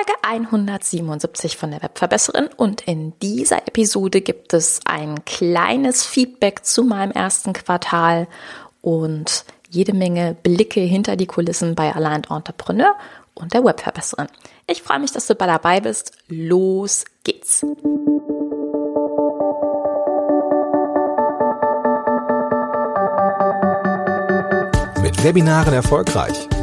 Folge 177 von der Webverbesserin und in dieser Episode gibt es ein kleines Feedback zu meinem ersten Quartal und jede Menge Blicke hinter die Kulissen bei Aligned Entrepreneur und der Webverbesserin. Ich freue mich, dass du dabei bist. Los geht's! Mit Webinaren erfolgreich.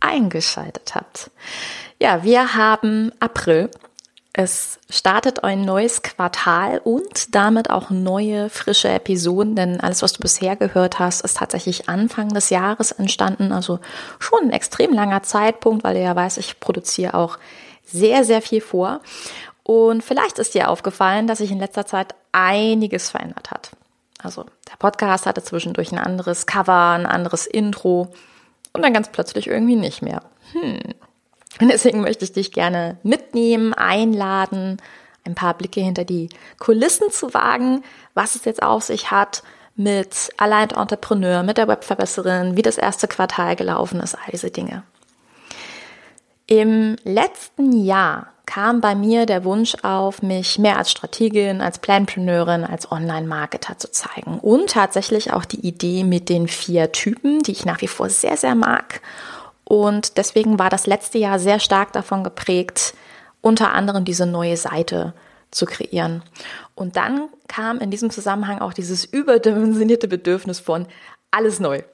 eingeschaltet habt. Ja, wir haben April. Es startet ein neues Quartal und damit auch neue, frische Episoden, denn alles, was du bisher gehört hast, ist tatsächlich Anfang des Jahres entstanden. Also schon ein extrem langer Zeitpunkt, weil du ja weißt, ich produziere auch sehr, sehr viel vor. Und vielleicht ist dir aufgefallen, dass sich in letzter Zeit einiges verändert hat. Also der Podcast hatte zwischendurch ein anderes Cover, ein anderes Intro und dann ganz plötzlich irgendwie nicht mehr. Hm. Und deswegen möchte ich dich gerne mitnehmen, einladen, ein paar Blicke hinter die Kulissen zu wagen, was es jetzt auf sich hat mit Aligned Entrepreneur, mit der Webverbesserin, wie das erste Quartal gelaufen ist, all diese Dinge. Im letzten Jahr kam bei mir der Wunsch auf, mich mehr als Strategin, als Planpreneurin, als Online-Marketer zu zeigen. Und tatsächlich auch die Idee mit den vier Typen, die ich nach wie vor sehr, sehr mag. Und deswegen war das letzte Jahr sehr stark davon geprägt, unter anderem diese neue Seite zu kreieren. Und dann kam in diesem Zusammenhang auch dieses überdimensionierte Bedürfnis von alles neu.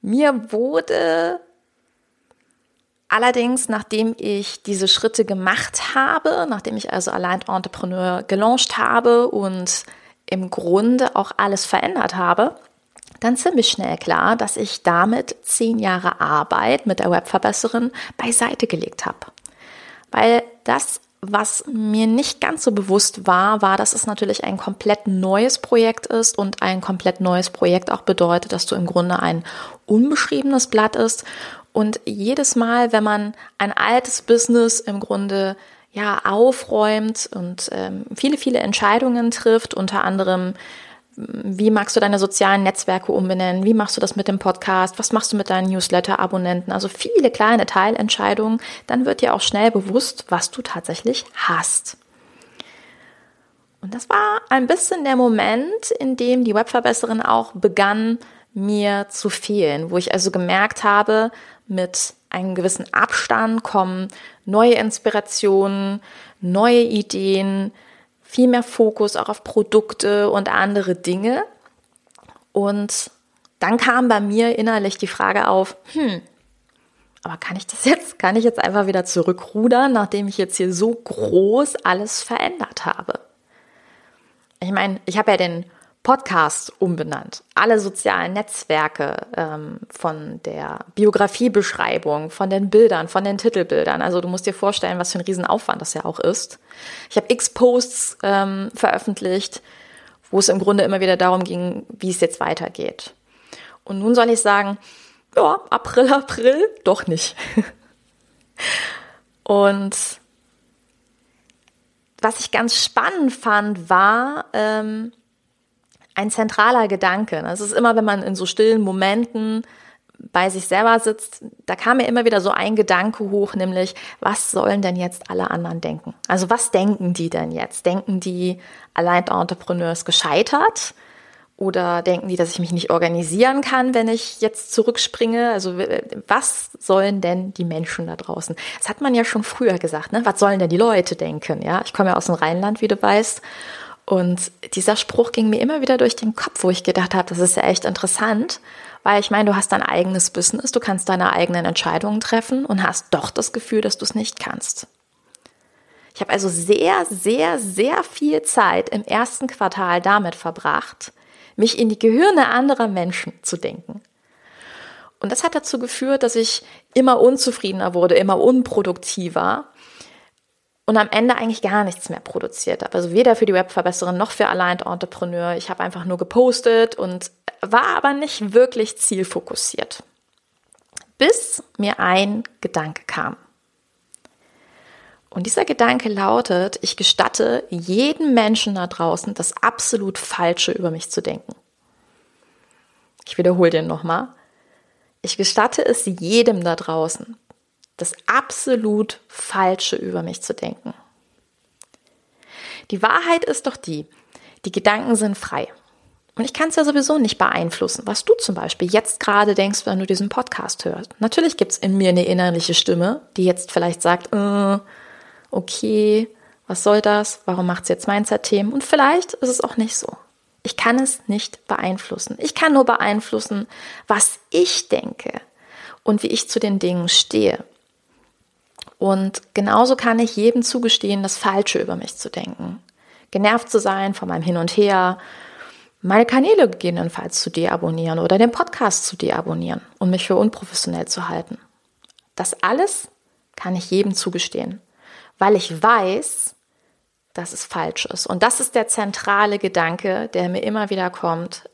Mir wurde Allerdings, nachdem ich diese Schritte gemacht habe, nachdem ich also Aligned Entrepreneur gelauncht habe und im Grunde auch alles verändert habe, dann ziemlich schnell klar, dass ich damit zehn Jahre Arbeit mit der Webverbesserin beiseite gelegt habe. Weil das, was mir nicht ganz so bewusst war, war, dass es natürlich ein komplett neues Projekt ist und ein komplett neues Projekt auch bedeutet, dass du im Grunde ein unbeschriebenes Blatt ist. Und jedes Mal, wenn man ein altes Business im Grunde ja aufräumt und ähm, viele, viele Entscheidungen trifft, unter anderem, wie magst du deine sozialen Netzwerke umbenennen? Wie machst du das mit dem Podcast? Was machst du mit deinen Newsletter-Abonnenten? Also viele kleine Teilentscheidungen. Dann wird dir auch schnell bewusst, was du tatsächlich hast. Und das war ein bisschen der Moment, in dem die Webverbesserin auch begann, mir zu fehlen, wo ich also gemerkt habe, mit einem gewissen Abstand kommen neue Inspirationen, neue Ideen, viel mehr Fokus auch auf Produkte und andere Dinge. Und dann kam bei mir innerlich die Frage auf, hm, aber kann ich das jetzt, kann ich jetzt einfach wieder zurückrudern, nachdem ich jetzt hier so groß alles verändert habe? Ich meine, ich habe ja den Podcast umbenannt. Alle sozialen Netzwerke ähm, von der Biografiebeschreibung, von den Bildern, von den Titelbildern. Also du musst dir vorstellen, was für ein Riesenaufwand das ja auch ist. Ich habe x Posts ähm, veröffentlicht, wo es im Grunde immer wieder darum ging, wie es jetzt weitergeht. Und nun soll ich sagen, ja, April, April, doch nicht. Und was ich ganz spannend fand, war, ähm, ein zentraler Gedanke. Es ist immer, wenn man in so stillen Momenten bei sich selber sitzt, da kam mir immer wieder so ein Gedanke hoch, nämlich, was sollen denn jetzt alle anderen denken? Also was denken die denn jetzt? Denken die, allein Entrepreneurs gescheitert? Oder denken die, dass ich mich nicht organisieren kann, wenn ich jetzt zurückspringe? Also was sollen denn die Menschen da draußen? Das hat man ja schon früher gesagt, ne? Was sollen denn die Leute denken? Ja, ich komme ja aus dem Rheinland, wie du weißt. Und dieser Spruch ging mir immer wieder durch den Kopf, wo ich gedacht habe, das ist ja echt interessant, weil ich meine, du hast dein eigenes Business, du kannst deine eigenen Entscheidungen treffen und hast doch das Gefühl, dass du es nicht kannst. Ich habe also sehr, sehr, sehr viel Zeit im ersten Quartal damit verbracht, mich in die Gehirne anderer Menschen zu denken. Und das hat dazu geführt, dass ich immer unzufriedener wurde, immer unproduktiver und am Ende eigentlich gar nichts mehr produziert habe. Also weder für die Webverbesserin noch für Aligned Entrepreneur. Ich habe einfach nur gepostet und war aber nicht wirklich zielfokussiert. Bis mir ein Gedanke kam. Und dieser Gedanke lautet, ich gestatte jedem Menschen da draußen das absolut Falsche über mich zu denken. Ich wiederhole den nochmal. Ich gestatte es jedem da draußen, das absolut Falsche über mich zu denken. Die Wahrheit ist doch die, die Gedanken sind frei. Und ich kann es ja sowieso nicht beeinflussen, was du zum Beispiel jetzt gerade denkst, wenn du diesen Podcast hörst. Natürlich gibt es in mir eine innerliche Stimme, die jetzt vielleicht sagt, äh, okay, was soll das? Warum macht sie jetzt Mindset-Themen? Und vielleicht ist es auch nicht so. Ich kann es nicht beeinflussen. Ich kann nur beeinflussen, was ich denke und wie ich zu den Dingen stehe. Und genauso kann ich jedem zugestehen, das Falsche über mich zu denken. Genervt zu sein von meinem Hin und Her, meine Kanäle gegebenenfalls zu deabonnieren oder den Podcast zu deabonnieren und mich für unprofessionell zu halten. Das alles kann ich jedem zugestehen, weil ich weiß, dass es falsch ist. Und das ist der zentrale Gedanke, der mir immer wieder kommt.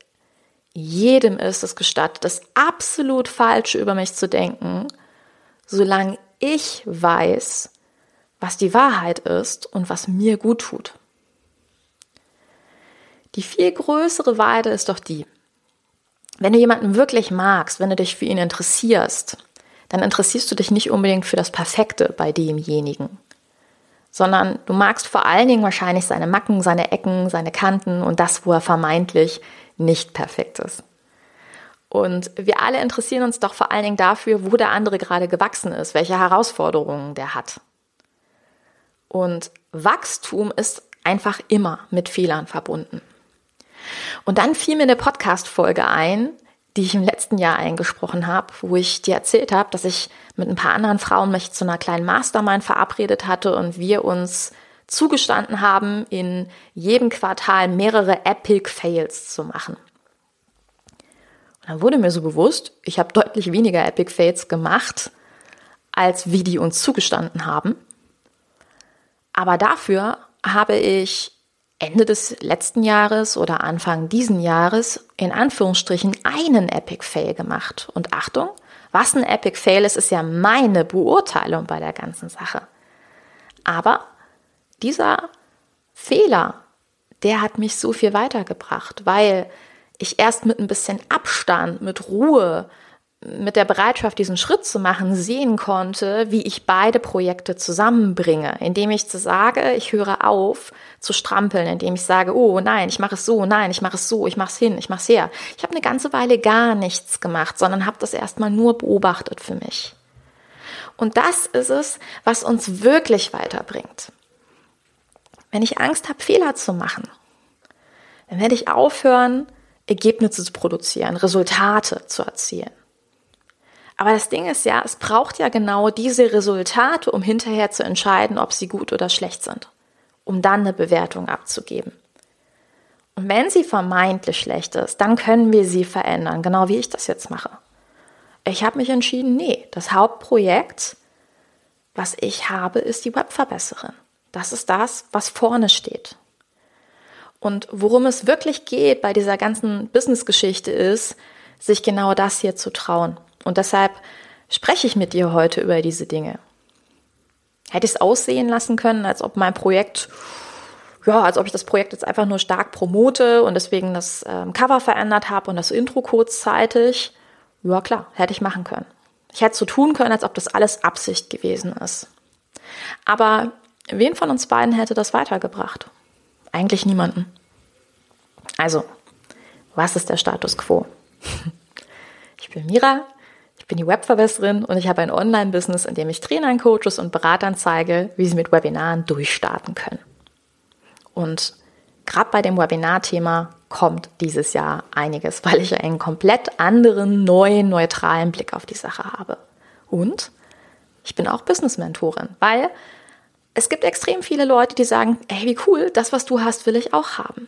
Jedem ist es gestattet, das absolut Falsche über mich zu denken, solange ich weiß, was die Wahrheit ist und was mir gut tut. Die viel größere Weide ist doch die, wenn du jemanden wirklich magst, wenn du dich für ihn interessierst, dann interessierst du dich nicht unbedingt für das Perfekte bei demjenigen, sondern du magst vor allen Dingen wahrscheinlich seine Macken, seine Ecken, seine Kanten und das, wo er vermeintlich nicht perfekt ist. Und wir alle interessieren uns doch vor allen Dingen dafür, wo der andere gerade gewachsen ist, welche Herausforderungen der hat. Und Wachstum ist einfach immer mit Fehlern verbunden. Und dann fiel mir eine Podcast-Folge ein, die ich im letzten Jahr eingesprochen habe, wo ich dir erzählt habe, dass ich mit ein paar anderen Frauen mich zu einer kleinen Mastermind verabredet hatte und wir uns zugestanden haben, in jedem Quartal mehrere Epic Fails zu machen. Dann wurde mir so bewusst, ich habe deutlich weniger Epic Fails gemacht, als wie die uns zugestanden haben. Aber dafür habe ich Ende des letzten Jahres oder Anfang diesen Jahres in Anführungsstrichen einen Epic Fail gemacht. Und Achtung, was ein Epic Fail ist, ist ja meine Beurteilung bei der ganzen Sache. Aber dieser Fehler, der hat mich so viel weitergebracht, weil ich erst mit ein bisschen Abstand, mit Ruhe, mit der Bereitschaft, diesen Schritt zu machen, sehen konnte, wie ich beide Projekte zusammenbringe, indem ich sage, ich höre auf zu strampeln, indem ich sage, oh nein, ich mache es so, nein, ich mache es so, ich mache es hin, ich mache es her. Ich habe eine ganze Weile gar nichts gemacht, sondern habe das erstmal nur beobachtet für mich. Und das ist es, was uns wirklich weiterbringt. Wenn ich Angst habe, Fehler zu machen, dann werde ich aufhören, Ergebnisse zu produzieren, Resultate zu erzielen. Aber das Ding ist ja, es braucht ja genau diese Resultate, um hinterher zu entscheiden, ob sie gut oder schlecht sind, um dann eine Bewertung abzugeben. Und wenn sie vermeintlich schlecht ist, dann können wir sie verändern, genau wie ich das jetzt mache. Ich habe mich entschieden, nee, das Hauptprojekt, was ich habe, ist die Webverbesserin. Das ist das, was vorne steht. Und worum es wirklich geht bei dieser ganzen Business-Geschichte ist, sich genau das hier zu trauen. Und deshalb spreche ich mit dir heute über diese Dinge. Hätte ich es aussehen lassen können, als ob mein Projekt, ja, als ob ich das Projekt jetzt einfach nur stark promote und deswegen das ähm, Cover verändert habe und das Intro kurzzeitig. Ja, klar, hätte ich machen können. Ich hätte so tun können, als ob das alles Absicht gewesen ist. Aber wen von uns beiden hätte das weitergebracht? Eigentlich niemanden. Also, was ist der Status quo? Ich bin Mira, ich bin die Webverbesserin und ich habe ein Online-Business, in dem ich Trainern, Coaches und Beratern zeige, wie sie mit Webinaren durchstarten können. Und gerade bei dem Webinar-Thema kommt dieses Jahr einiges, weil ich einen komplett anderen, neuen, neutralen Blick auf die Sache habe. Und ich bin auch Business-Mentorin, weil es gibt extrem viele Leute, die sagen, hey, wie cool, das, was du hast, will ich auch haben.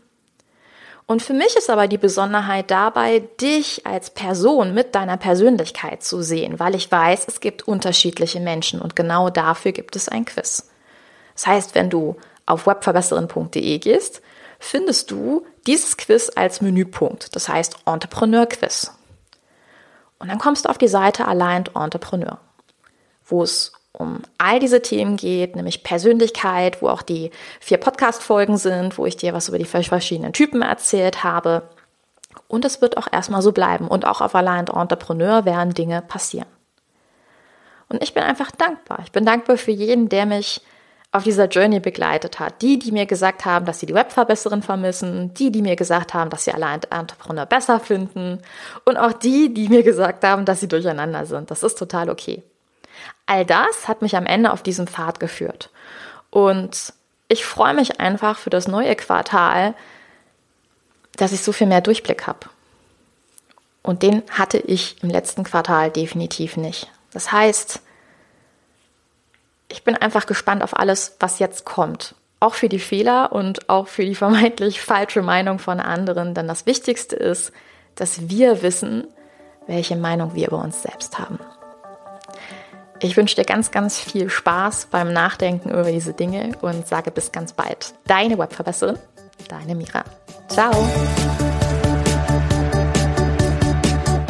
Und für mich ist aber die Besonderheit dabei, dich als Person mit deiner Persönlichkeit zu sehen, weil ich weiß, es gibt unterschiedliche Menschen und genau dafür gibt es ein Quiz. Das heißt, wenn du auf webverbesserin.de gehst, findest du dieses Quiz als Menüpunkt, das heißt Entrepreneur Quiz. Und dann kommst du auf die Seite Aligned Entrepreneur, wo es um all diese Themen geht, nämlich Persönlichkeit, wo auch die vier Podcast-Folgen sind, wo ich dir was über die verschiedenen Typen erzählt habe. Und es wird auch erstmal so bleiben. Und auch auf Aligned Entrepreneur werden Dinge passieren. Und ich bin einfach dankbar. Ich bin dankbar für jeden, der mich auf dieser Journey begleitet hat. Die, die mir gesagt haben, dass sie die Webverbesserin vermissen, die, die mir gesagt haben, dass sie allein Entrepreneur besser finden und auch die, die mir gesagt haben, dass sie durcheinander sind. Das ist total okay. All das hat mich am Ende auf diesen Pfad geführt. Und ich freue mich einfach für das neue Quartal, dass ich so viel mehr Durchblick habe. Und den hatte ich im letzten Quartal definitiv nicht. Das heißt, ich bin einfach gespannt auf alles, was jetzt kommt. Auch für die Fehler und auch für die vermeintlich falsche Meinung von anderen. Denn das Wichtigste ist, dass wir wissen, welche Meinung wir über uns selbst haben. Ich wünsche dir ganz, ganz viel Spaß beim Nachdenken über diese Dinge und sage bis ganz bald. Deine Webverbesserin, deine Mira. Ciao.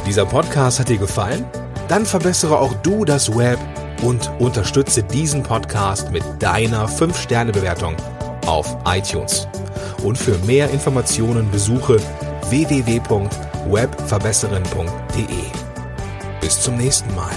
Dieser Podcast hat dir gefallen? Dann verbessere auch du das Web und unterstütze diesen Podcast mit deiner 5-Sterne-Bewertung auf iTunes. Und für mehr Informationen besuche www.webverbesserin.de. Bis zum nächsten Mal.